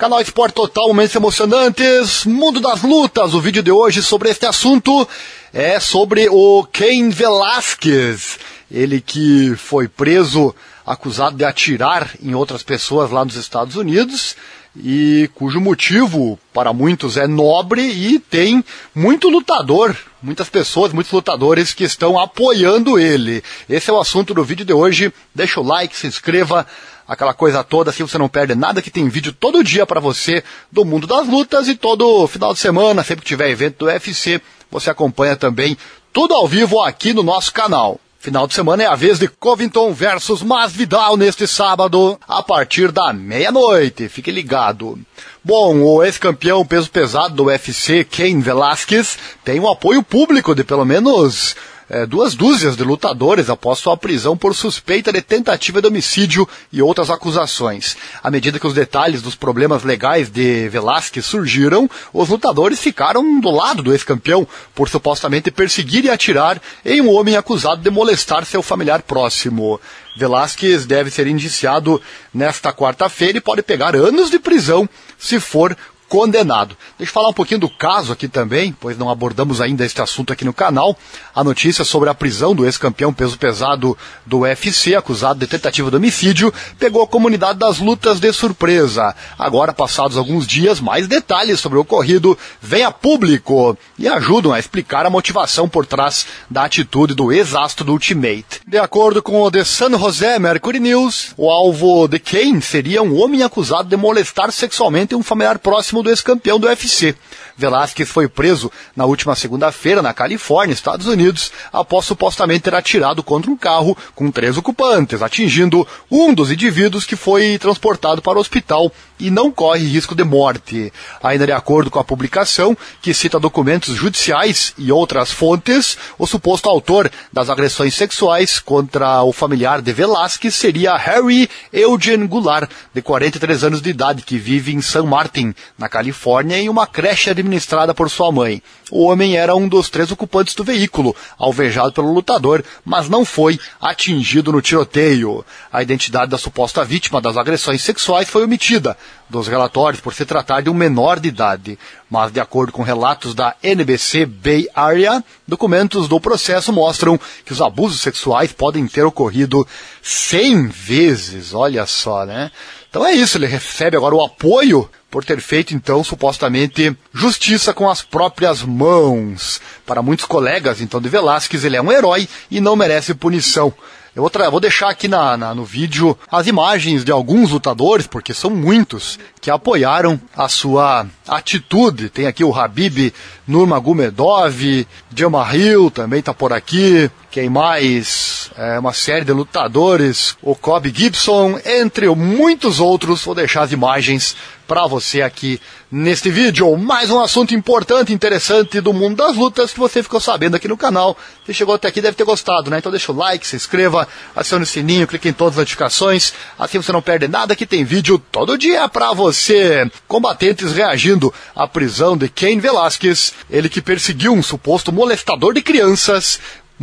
Canal Esporte Total, momentos emocionantes, mundo das lutas. O vídeo de hoje sobre este assunto é sobre o Ken Velasquez. Ele que foi preso acusado de atirar em outras pessoas lá nos Estados Unidos e cujo motivo para muitos é nobre e tem muito lutador, muitas pessoas, muitos lutadores que estão apoiando ele. Esse é o assunto do vídeo de hoje. Deixa o like, se inscreva, aquela coisa toda, assim você não perde nada, que tem vídeo todo dia para você do mundo das lutas e todo final de semana, sempre que tiver evento do UFC, você acompanha também tudo ao vivo aqui no nosso canal. Final de semana é a vez de Covington versus Masvidal neste sábado, a partir da meia-noite. Fique ligado. Bom, o ex-campeão peso pesado do UFC, Ken Velasquez, tem um apoio público de pelo menos é, duas dúzias de lutadores após sua prisão por suspeita de tentativa de homicídio e outras acusações. À medida que os detalhes dos problemas legais de Velasquez surgiram, os lutadores ficaram do lado do ex-campeão por supostamente perseguir e atirar em um homem acusado de molestar seu familiar próximo. Velasquez deve ser indiciado nesta quarta-feira e pode pegar anos de prisão se for condenado. Deixa eu falar um pouquinho do caso aqui também, pois não abordamos ainda este assunto aqui no canal. A notícia sobre a prisão do ex-campeão peso pesado do UFC, acusado de tentativa de homicídio, pegou a comunidade das lutas de surpresa. Agora, passados alguns dias, mais detalhes sobre o ocorrido vêm a público e ajudam a explicar a motivação por trás da atitude do ex-astro do Ultimate. De acordo com o The San José Mercury News, o alvo de Kane seria um homem acusado de molestar sexualmente um familiar próximo do ex-campeão do UFC. Velasquez foi preso na última segunda-feira na Califórnia, Estados Unidos, após supostamente ter atirado contra um carro com três ocupantes, atingindo um dos indivíduos que foi transportado para o hospital e não corre risco de morte. Ainda de acordo com a publicação, que cita documentos judiciais e outras fontes, o suposto autor das agressões sexuais contra o familiar de Velasquez seria Harry Eugene Goulart, de 43 anos de idade, que vive em San Martin, na Califórnia, em uma creche administrada por sua mãe. O homem era um dos três ocupantes do veículo, alvejado pelo lutador, mas não foi atingido no tiroteio. A identidade da suposta vítima das agressões sexuais foi omitida dos relatórios por se tratar de um menor de idade. Mas, de acordo com relatos da NBC Bay Area, documentos do processo mostram que os abusos sexuais podem ter ocorrido 100 vezes. Olha só, né? Então é isso, ele recebe agora o apoio por ter feito, então, supostamente, justiça com as próprias mãos. Para muitos colegas, então, de Velasquez, ele é um herói e não merece punição. Eu vou, vou deixar aqui na, na, no vídeo as imagens de alguns lutadores, porque são muitos, que apoiaram a sua atitude. Tem aqui o Habib Nurmagomedov, Dilma Hill também está por aqui. Quem mais? É, uma série de lutadores, o Kobe Gibson, entre muitos outros. Vou deixar as imagens para você aqui neste vídeo. Mais um assunto importante, interessante do mundo das lutas que você ficou sabendo aqui no canal. Se chegou até aqui deve ter gostado, né? Então deixa o like, se inscreva, acione o sininho, clique em todas as notificações. Assim você não perde nada que tem vídeo todo dia para você. Combatentes reagindo à prisão de Ken Velasquez, ele que perseguiu um suposto molestador de crianças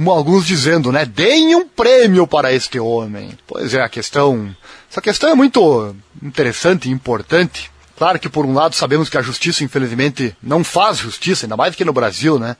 alguns dizendo, né, deem um prêmio para este homem. Pois é, a questão, essa questão é muito interessante e importante, Claro que por um lado sabemos que a justiça infelizmente não faz justiça, ainda mais que no Brasil, né?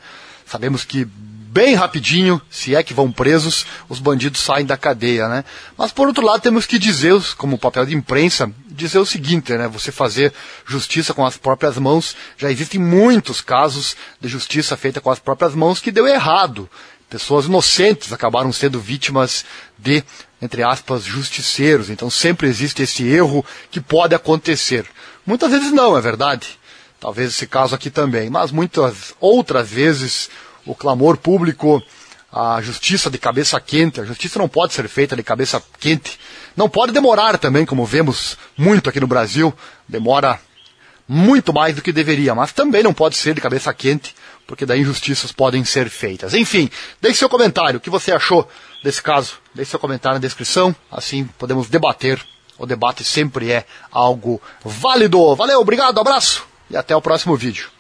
Sabemos que bem rapidinho, se é que vão presos, os bandidos saem da cadeia, né? Mas por outro lado temos que dizer, como papel de imprensa, dizer o seguinte, né? Você fazer justiça com as próprias mãos, já existem muitos casos de justiça feita com as próprias mãos que deu errado. Pessoas inocentes acabaram sendo vítimas de, entre aspas, justiceiros. Então sempre existe esse erro que pode acontecer. Muitas vezes não, é verdade. Talvez esse caso aqui também. Mas muitas outras vezes o clamor público, a justiça de cabeça quente, a justiça não pode ser feita de cabeça quente. Não pode demorar também, como vemos muito aqui no Brasil. Demora muito mais do que deveria, mas também não pode ser de cabeça quente, porque daí injustiças podem ser feitas. Enfim, deixe seu comentário, o que você achou desse caso? Deixe seu comentário na descrição, assim podemos debater o debate sempre é algo válido. Valeu, obrigado, abraço e até o próximo vídeo.